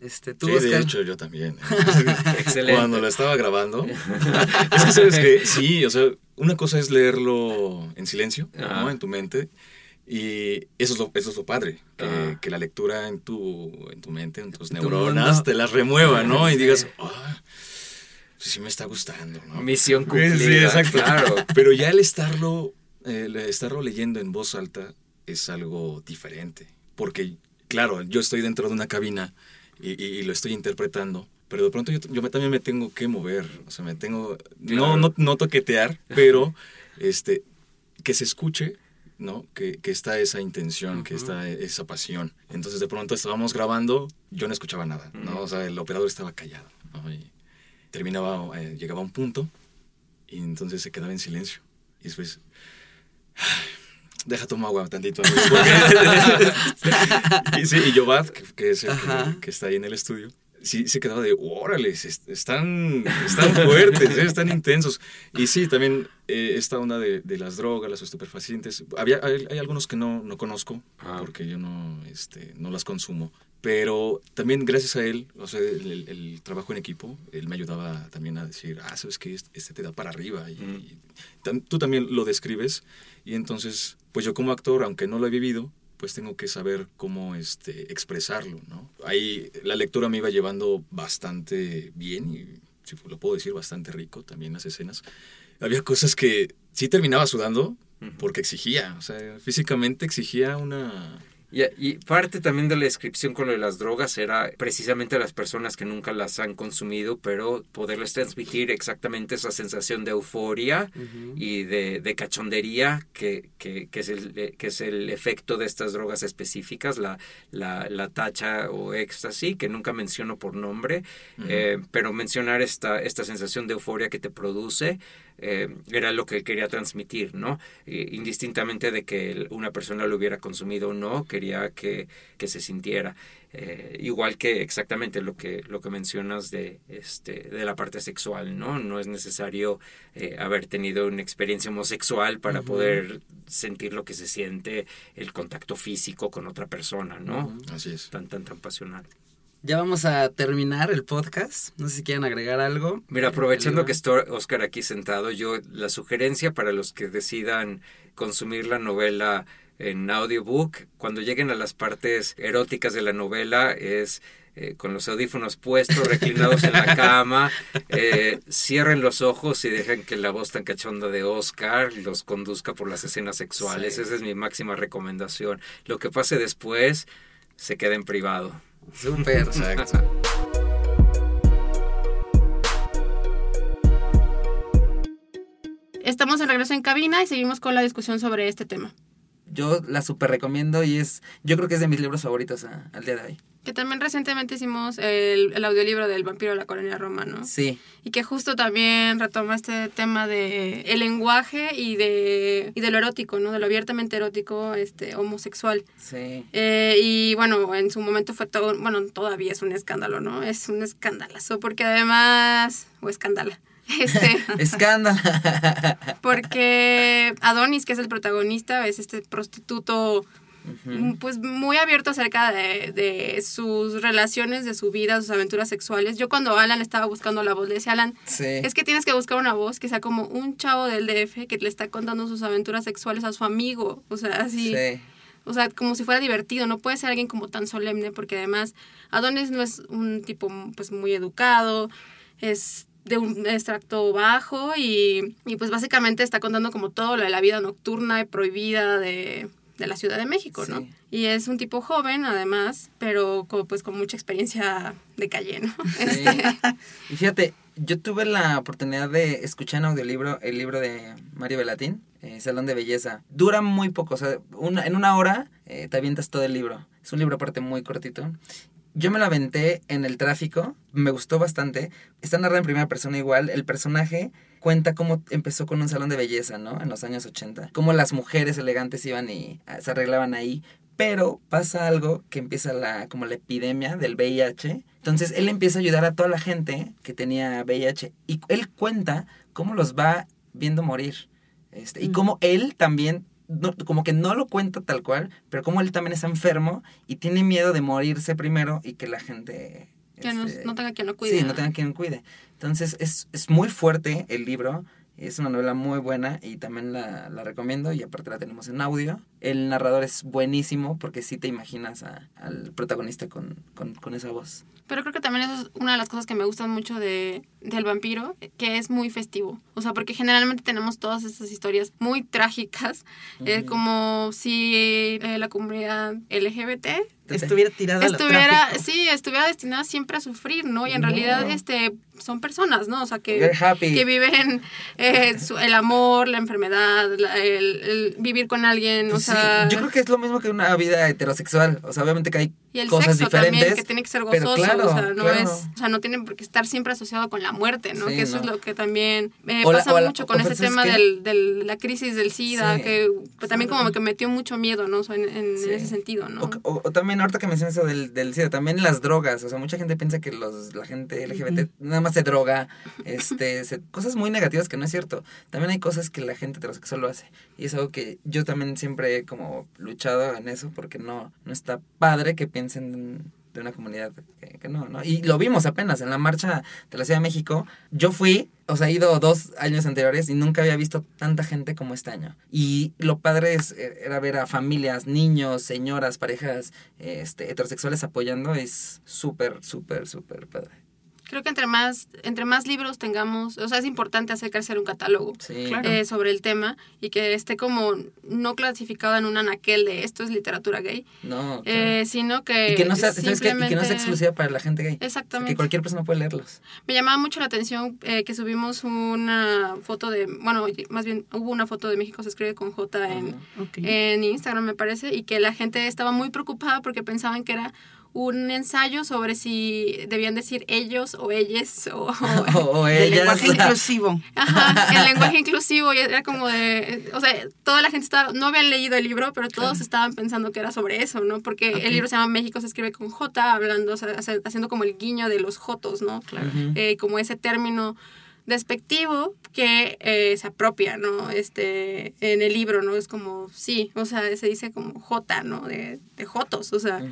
este, ¿tú, sí, de hecho yo también. <laughs> Excelente. Cuando lo estaba grabando. es que sabes que sí, o sea, una cosa es leerlo en silencio, ¿no? En tu mente. Y eso es lo, eso es lo padre, que, la lectura en tu, en tu mente, en tus neuronas, te las remueva, ¿no? Y digas, ah, sí me está gustando, ¿no? Misión cumplida, sí, claro. Pero ya el estarlo, el estarlo leyendo en voz alta es algo diferente, porque, claro, yo estoy dentro de una cabina y, lo estoy interpretando, pero de pronto yo, yo, también me tengo que mover, o sea, me tengo, no, no, no toquetear, pero este, que se escuche ¿no? Que, que está esa intención, que está esa pasión. Entonces de pronto estábamos grabando, yo no escuchaba nada, ¿no? O sea, el operador estaba callado, Y terminaba, eh, llegaba a un punto y entonces se quedaba en silencio. Y después, deja tomar agua tantito. <laughs> <laughs> y, sí, y que, que es el que, está ahí en el estudio, sí se quedaba de, órale, están, están fuertes, ¿eh? están intensos. Y sí, también eh, esta onda de, de, las drogas, las estupefacientes, había, hay, algunos que no, no conozco, ah. porque yo no, este, no las consumo. Pero también gracias a él, o sea, el, trabajo en equipo, él me ayudaba también a decir, ah, sabes que este, este te da para arriba. Y, tú también lo describes. Y entonces, pues yo como actor, aunque no lo he vivido, pues tengo que saber cómo este, expresarlo, ¿no? Ahí la lectura me iba llevando bastante bien y, si lo puedo decir, bastante rico también las escenas. Había cosas que sí terminaba sudando porque exigía, o sea, físicamente exigía una y, parte también de la descripción con lo de las drogas era precisamente las personas que nunca las han consumido, pero poderles transmitir exactamente esa sensación de euforia y de, de cachondería que, que, que, es el, que es el efecto de estas drogas específicas, la, la, la tacha o éxtasis, que nunca menciono por nombre, eh, pero mencionar esta, esta sensación de euforia que te produce eh, era lo que quería transmitir, ¿no? indistintamente de que una persona lo hubiera consumido o no, quería que, que se sintiera. Eh, igual que exactamente lo que, lo que mencionas de, este, de la parte sexual, ¿no? No es necesario eh, haber tenido una experiencia homosexual para poder sentir lo que se siente el contacto físico con otra persona, ¿no? Así es. Tan, tan, tan pasional. Ya vamos a terminar el podcast. No sé si quieren agregar algo. Mira, aprovechando que está Oscar aquí sentado, yo la sugerencia para los que decidan consumir la novela en audiobook, cuando lleguen a las partes eróticas de la novela, es eh, con los audífonos puestos, reclinados en la <laughs> cama, eh, cierren los ojos y dejen que la voz tan cachonda de Oscar los conduzca por las escenas sexuales. Esa es mi máxima recomendación. Lo que pase después se queda en privado. Súper. Exacto. Estamos en regreso en cabina y seguimos con la discusión sobre este tema. Yo la super recomiendo y es, yo creo que es de mis libros favoritos al día de hoy. Que también recientemente hicimos el, el, audiolibro del vampiro de la colonia Roma, ¿no? Sí. Y que justo también retoma este tema de el lenguaje y de, y de lo erótico, ¿no? De lo abiertamente erótico, este, homosexual. Sí. Eh, y bueno, en su momento fue todo, bueno, todavía es un escándalo, ¿no? Es un escandalazo, porque además, o <laughs> <laughs> escándala. Este, escándalo. porque Adonis, que es el protagonista, es este prostituto Mm, pues muy abierto acerca de, sus relaciones, de su vida, sus aventuras sexuales. Yo cuando Alan estaba buscando la voz, le decía Alan, es que tienes que buscar una voz que sea como un chavo del DF que le está contando sus aventuras sexuales a su amigo. O sea, así. O sea, como si fuera divertido, no puede ser alguien como tan solemne, porque además Adonis no es un tipo pues muy educado, es de un extracto bajo y, y pues básicamente está contando como todo lo de la vida nocturna y prohibida de de la Ciudad de México, ¿no? Y es un tipo joven, además, pero pues con mucha experiencia de calle, ¿no? <laughs> Este, y fíjate, yo tuve la oportunidad de escuchar en audiolibro el libro de Mario Velatín, eh, Salón de Belleza. Dura muy poco, o sea, una, en una hora eh, te avientas todo el libro. Es un libro aparte muy cortito. Yo me lo aventé en el tráfico, me gustó bastante. Está narrado en primera persona igual. El personaje cuenta cómo empezó con un salón de belleza, ¿no? En los años 80. Cómo las mujeres elegantes iban y ah, se arreglaban ahí. Pero pasa algo que empieza la, como la epidemia del VIH. Entonces él empieza a ayudar a toda la gente que tenía VIH. Y él cuenta cómo los va viendo morir. Este, y cómo él también como que no lo cuenta tal cual, pero como él también está enfermo y tiene miedo de morirse primero y que la gente... Que no, este, tenga quien lo cuide. Sí, no tenga quien lo cuide. Entonces es, es muy fuerte el libro Es una novela muy buena y también la, la recomiendo y aparte la tenemos en audio. El narrador es buenísimo porque sí te imaginas al protagonista con, con, con, esa voz. Pero creo que también eso es una de las cosas que me gustan mucho de, del vampiro, que es muy festivo. O sea, porque generalmente tenemos todas estas historias muy trágicas, eh, como si eh, la comunidad LGBT estuviera tirada estuviera sí estuviera destinada siempre a sufrir no y en realidad este son personas no o sea que, que viven eh, el amor la enfermedad el, vivir con alguien o sea yo creo que es lo mismo que una vida heterosexual. O sea obviamente que hay y el cosas sexo diferentes también, que tiene que ser gozoso o sea no es o sea no tiene por qué estar siempre asociado con la muerte no que eso es lo que también me pasa mucho con ese tema del, del, la crisis del SIDA que también como que metió mucho miedo no en, ese sentido no o también ahorita que mencionas eso del, del SIDA, también las drogas, o sea, mucha gente piensa que los, la gente LGBT nada más se droga, este, cosas muy negativas que no es cierto. También hay cosas que la gente heterosexual lo hace. Y es algo que yo también siempre he como luchado en eso, porque no, no está padre que piensen de una comunidad que, no, ¿no? Y lo vimos apenas en la marcha de la Ciudad de México. Yo fui, o sea, he ido dos años anteriores y nunca había visto tanta gente como este año. Y lo padre es, eh, era ver a familias, niños, señoras, parejas este, heterosexuales apoyando. Es súper, súper, súper padre creo que entre más, entre más libros tengamos, o sea, es importante hacer crecer un catálogo eh, sobre el tema y que esté como no clasificado en un anaquel de esto es literatura gay. No. Eh, sino que. Y que, no sea, simplemente... que, no sea exclusiva para la gente gay. Exactamente. que cualquier persona puede leerlos. Me llamaba mucho la atención eh, que subimos una foto de. Bueno, más bien hubo una foto de México se escribe con J en, en Instagram, me parece, y que la gente estaba muy preocupada porque pensaban que era un ensayo sobre si debían decir ellos o ellas <laughs> o, o, ellas. El lenguaje inclusivo. Ajá, el lenguaje inclusivo y era como de, o sea, toda la gente estaba, no habían leído el libro, pero todos estaban pensando que era sobre eso, ¿no? Porque el libro se llama México se escribe con J, hablando, o sea, haciendo como el guiño de los Jotos, ¿no? Claro. Eh, como ese término despectivo que eh, se apropia, ¿no? Este, en el libro, ¿no? Es como, sí, o sea, se dice como J, ¿no? De, de Jotos, o sea.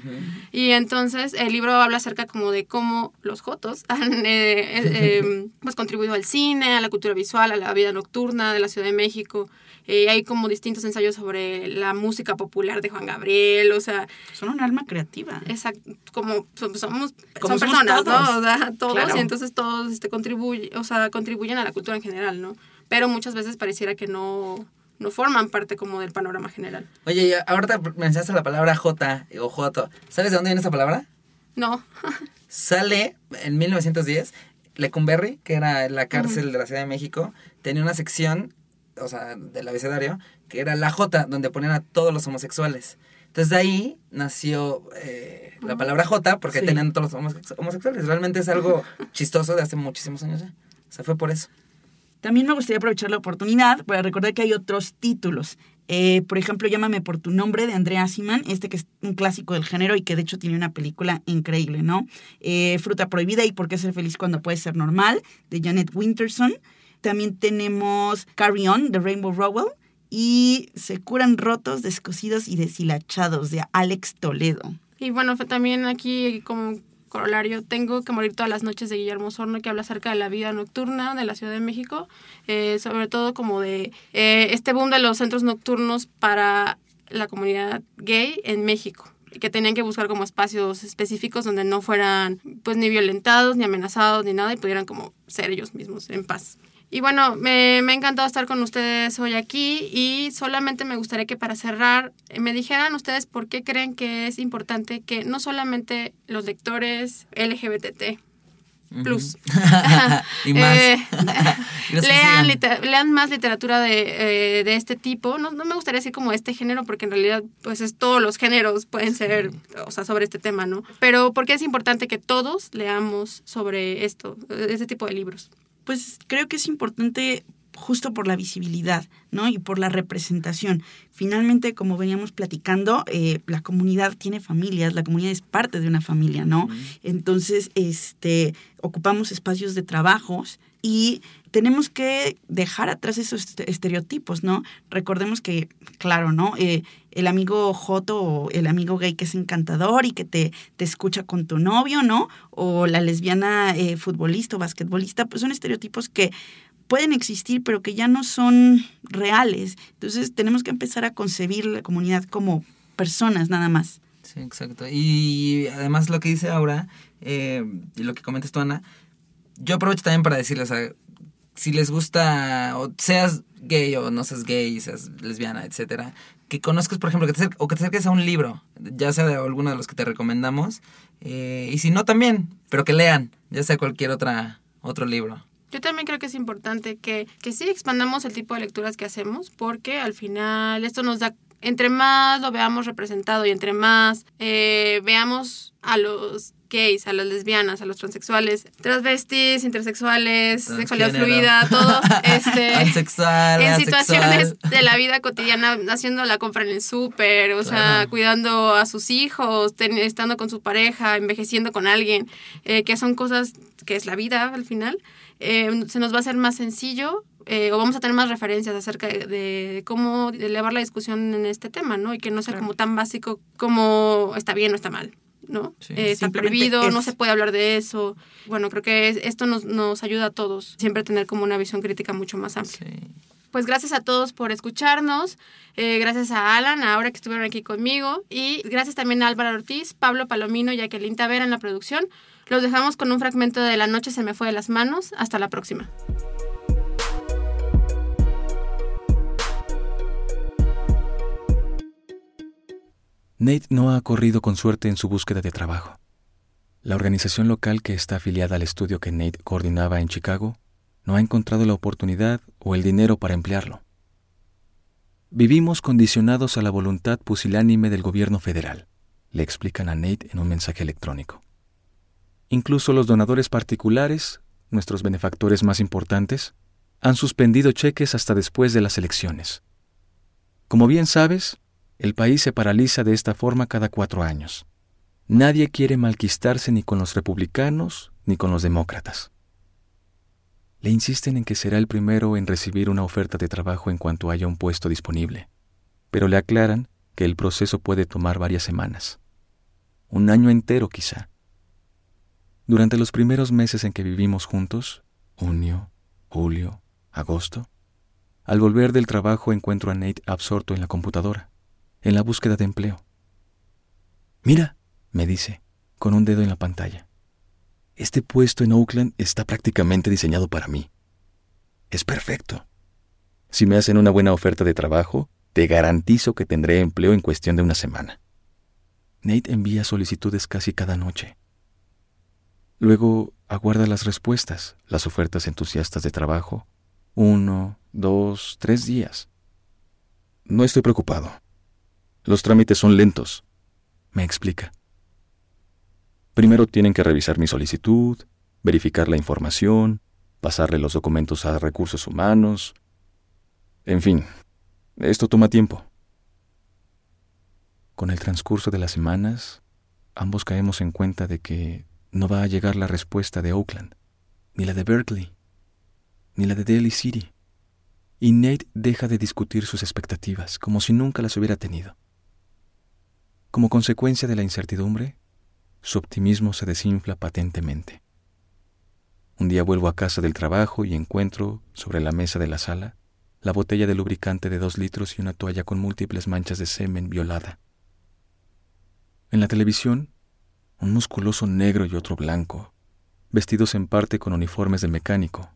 Y entonces el libro habla acerca como de cómo los Jotos <laughs> han, eh, em, pues, contribuido al cine, a la cultura visual, a la vida nocturna de la Ciudad de México, eh, hay como distintos ensayos sobre la música popular de Juan Gabriel, o sea... Son un alma creativa. Exacto, como somos, son personas, todos. ¿no? todos, y entonces todos este, contribuyen, o sea, contribuyen a la cultura en general, ¿no? Pero muchas veces pareciera que no no forman parte como del panorama general. Oye, ahorita mencionaste la palabra J o Joto. ¿Sabes de dónde viene esa palabra? No. Sale en 1910, Lecumberri, que era la cárcel de la Ciudad de México, tenía una sección o sea, del abecedario, que era la J, donde ponían a todos los homosexuales. Entonces de ahí nació eh, la palabra J, porque tenían todos los homosexuales. Realmente es algo <laughs> chistoso de hace muchísimos años ya. O sea, fue por eso. También me gustaría aprovechar la oportunidad para recordar que hay otros títulos. Eh, por ejemplo, Llámame por tu nombre de Andrea Siman, este que es un clásico del género y que de hecho tiene una película increíble, ¿no? Eh, Fruta prohibida y por qué ser feliz cuando puede ser normal de Janet Winterson. También tenemos Carry On de Rainbow Rowell y Se curan rotos, descosidos y deshilachados de Alex Toledo. Y bueno, también aquí como corolario, Tengo que morir todas las noches de Guillermo Sorno, que habla acerca de la vida nocturna de la Ciudad de México, eh, sobre todo como de eh, este boom de los centros nocturnos para la comunidad gay en México que tenían que buscar como espacios específicos donde no fueran pues ni violentados, ni amenazados, ni nada y pudieran como ser ellos mismos en paz. Y bueno, me, me, ha encantado estar con ustedes hoy aquí y solamente me gustaría que para cerrar eh, me dijeran ustedes por qué creen que es importante que no solamente los lectores LGBT plus <laughs> y <laughs> más. Eh, <laughs> lean, lean, más literatura de, eh, de este tipo. No, no, me gustaría decir como este género, porque en realidad, pues es todos los géneros pueden ser, o sea, sobre este tema, ¿no? Pero porque es importante que todos leamos sobre esto, este tipo de libros pues creo que es importante justo por la visibilidad, ¿no? Y por la representación. Finalmente, como veníamos platicando, eh, la comunidad tiene familias, la comunidad es parte de una familia, ¿no? Entonces, este, ocupamos espacios de trabajos y tenemos que dejar atrás esos estereotipos, ¿no? Recordemos que, claro, ¿no? Eh, el amigo joto o el amigo gay que es encantador y que te, te escucha con tu novio, ¿no? O la lesbiana eh, futbolista o basquetbolista, pues son estereotipos que pueden existir, pero que ya no son reales. Entonces tenemos que empezar a concebir la comunidad como personas nada más. Sí, exacto. Y además lo que dice Aura eh, lo que comentas tú, Ana, yo aprovecho también para decirles, a, si les gusta, o seas gay o no seas gay, seas lesbiana, etcétera, que conozcas, por ejemplo, que te o que te acerques a un libro, ya sea de alguno de los que te recomendamos, eh, y si no también, pero que lean, ya sea cualquier otra, otro libro. Yo también creo que es importante que, que sí expandamos el tipo de lecturas que hacemos, porque al final esto nos da, entre más lo veamos representado y entre más eh, veamos a los gays, a las lesbianas, a los transexuales, transvestis, intersexuales, sexualidad fluida, todo <laughs> este en situaciones de la vida cotidiana, haciendo la compra en el súper, o sea, cuidando a sus hijos, estando con su pareja, envejeciendo con alguien, eh, que son cosas que es la vida al final, eh, se nos va a hacer más sencillo eh, o vamos a tener más referencias acerca de, cómo elevar la discusión en este tema, ¿no? Y que no sea como tan básico como está bien o está mal. ¿No? Eh, está prohibido, no se puede hablar de eso. Bueno, creo que esto nos, nos, ayuda a todos, siempre a tener como una visión crítica mucho más amplia. Pues gracias a todos por escucharnos, eh, gracias a Alan, ahora que estuvieron aquí conmigo, y gracias también a Álvaro Ortiz, Pablo Palomino y a Jacqueline Tavera en la producción. Los dejamos con un fragmento de La noche se me fue de las manos. Hasta la próxima. Nate no ha corrido con suerte en su búsqueda de trabajo. La organización local que está afiliada al estudio que Nate coordinaba en Chicago no ha encontrado la oportunidad o el dinero para emplearlo. Vivimos condicionados a la voluntad pusilánime del gobierno federal, le explican a Nate en un mensaje electrónico. Incluso los donadores particulares, nuestros benefactores más importantes, han suspendido cheques hasta después de las elecciones. Como bien sabes, el país se paraliza de esta forma cada cuatro años. Nadie quiere malquistarse ni con los republicanos ni con los demócratas. Le insisten en que será el primero en recibir una oferta de trabajo en cuanto haya un puesto disponible, pero le aclaran que el proceso puede tomar varias semanas, un año entero quizá. Durante los primeros meses en que vivimos juntos, junio, julio, agosto, al volver del trabajo encuentro a Nate absorto en la computadora en la búsqueda de empleo. Mira, me dice, con un dedo en la pantalla. Este puesto en Oakland está prácticamente diseñado para mí. Es perfecto. Si me hacen una buena oferta de trabajo, te garantizo que tendré empleo en cuestión de una semana. Nate envía solicitudes casi cada noche. Luego aguarda las respuestas, las ofertas entusiastas de trabajo. Uno, dos, tres días. No estoy preocupado. Los trámites son lentos, me explica. Primero tienen que revisar mi solicitud, verificar la información, pasarle los documentos a recursos humanos. En fin, esto toma tiempo. Con el transcurso de las semanas, ambos caemos en cuenta de que no va a llegar la respuesta de Oakland, ni la de Berkeley, ni la de Daly City. Y Nate deja de discutir sus expectativas como si nunca las hubiera tenido. Como consecuencia de la incertidumbre, su optimismo se desinfla patentemente. Un día vuelvo a casa del trabajo y encuentro, sobre la mesa de la sala, la botella de lubricante de dos litros y una toalla con múltiples manchas de semen violada. En la televisión, un musculoso negro y otro blanco, vestidos en parte con uniformes de mecánico,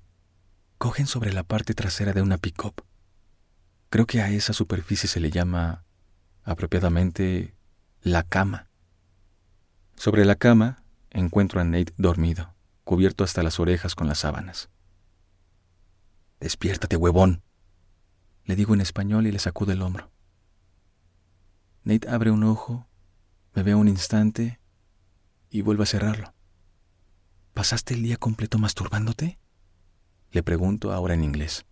cogen sobre la parte trasera de una pick-up. Creo que a esa superficie se le llama, apropiadamente, la cama. Sobre la cama encuentro a Nate dormido, cubierto hasta las orejas con las sábanas. Despiértate, huevón, le digo en español y le sacudo el hombro. Nate abre un ojo, me ve un instante y vuelve a cerrarlo. ¿Pasaste el día completo masturbándote? Le pregunto ahora en inglés.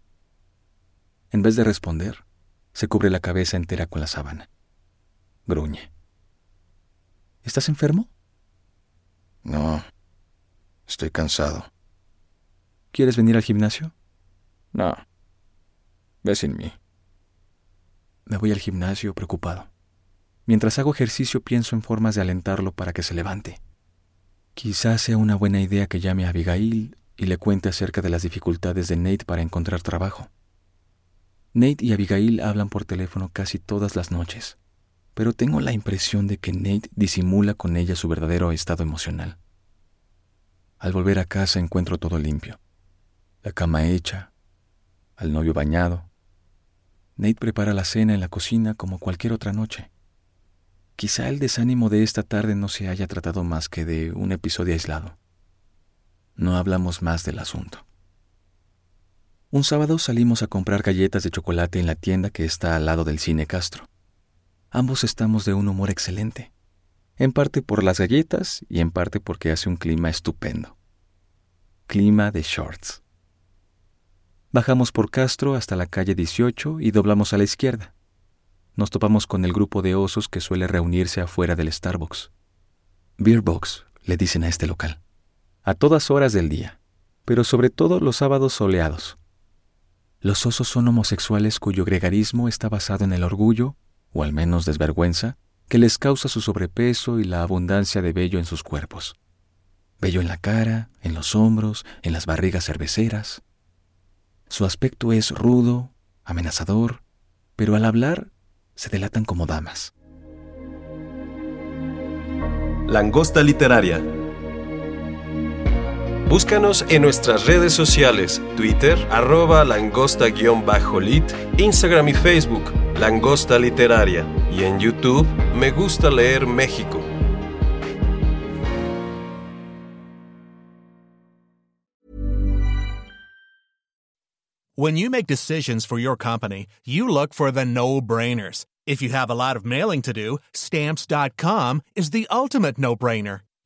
En vez de responder, se cubre la cabeza entera con la sábana. Gruñe. ¿Estás enfermo? No. Estoy cansado. ¿Quieres venir al gimnasio? No. Ve sin mí. Me voy al gimnasio preocupado. Mientras hago ejercicio pienso en formas de alentarlo para que se levante. Quizás sea una buena idea que llame a Abigail y le cuente acerca de las dificultades de Nate para encontrar trabajo. Nate y Abigail hablan por teléfono casi todas las noches, pero tengo la impresión de que Nate disimula con ella su verdadero estado emocional. Al volver a casa encuentro todo limpio, la cama hecha, al novio bañado. Nate prepara la cena en la cocina como cualquier otra noche. Quizá el desánimo de esta tarde no se haya tratado más que de un episodio aislado. No hablamos más del asunto. Un sábado salimos a comprar galletas de chocolate en la tienda que está al lado del cine Castro. Ambos estamos de un humor excelente, en parte por las galletas y en parte porque hace un clima estupendo. Clima de shorts. Bajamos por Castro hasta la calle 18 y doblamos a la izquierda. Nos topamos con el grupo de osos que suele reunirse afuera del Starbucks. Beer Box, le dicen a este local a todas horas del día, pero sobre todo los sábados soleados. Los osos son homosexuales cuyo gregarismo está basado en el orgullo, o al menos desvergüenza, que les causa su sobrepeso y la abundancia de vello en sus cuerpos. Vello en la cara, en los hombros, en las barrigas cerveceras. Su aspecto es rudo, amenazador, pero al hablar se delatan como damas. Langosta Literaria Búscanos en nuestras redes sociales, Twitter, arroba langosta-lit, Instagram y Facebook, Langosta Literaria, y en YouTube, Me Gusta Leer México. When you make decisions for your company, you look for the no-brainers. If you have a lot of mailing to do, stamps.com is the ultimate no-brainer.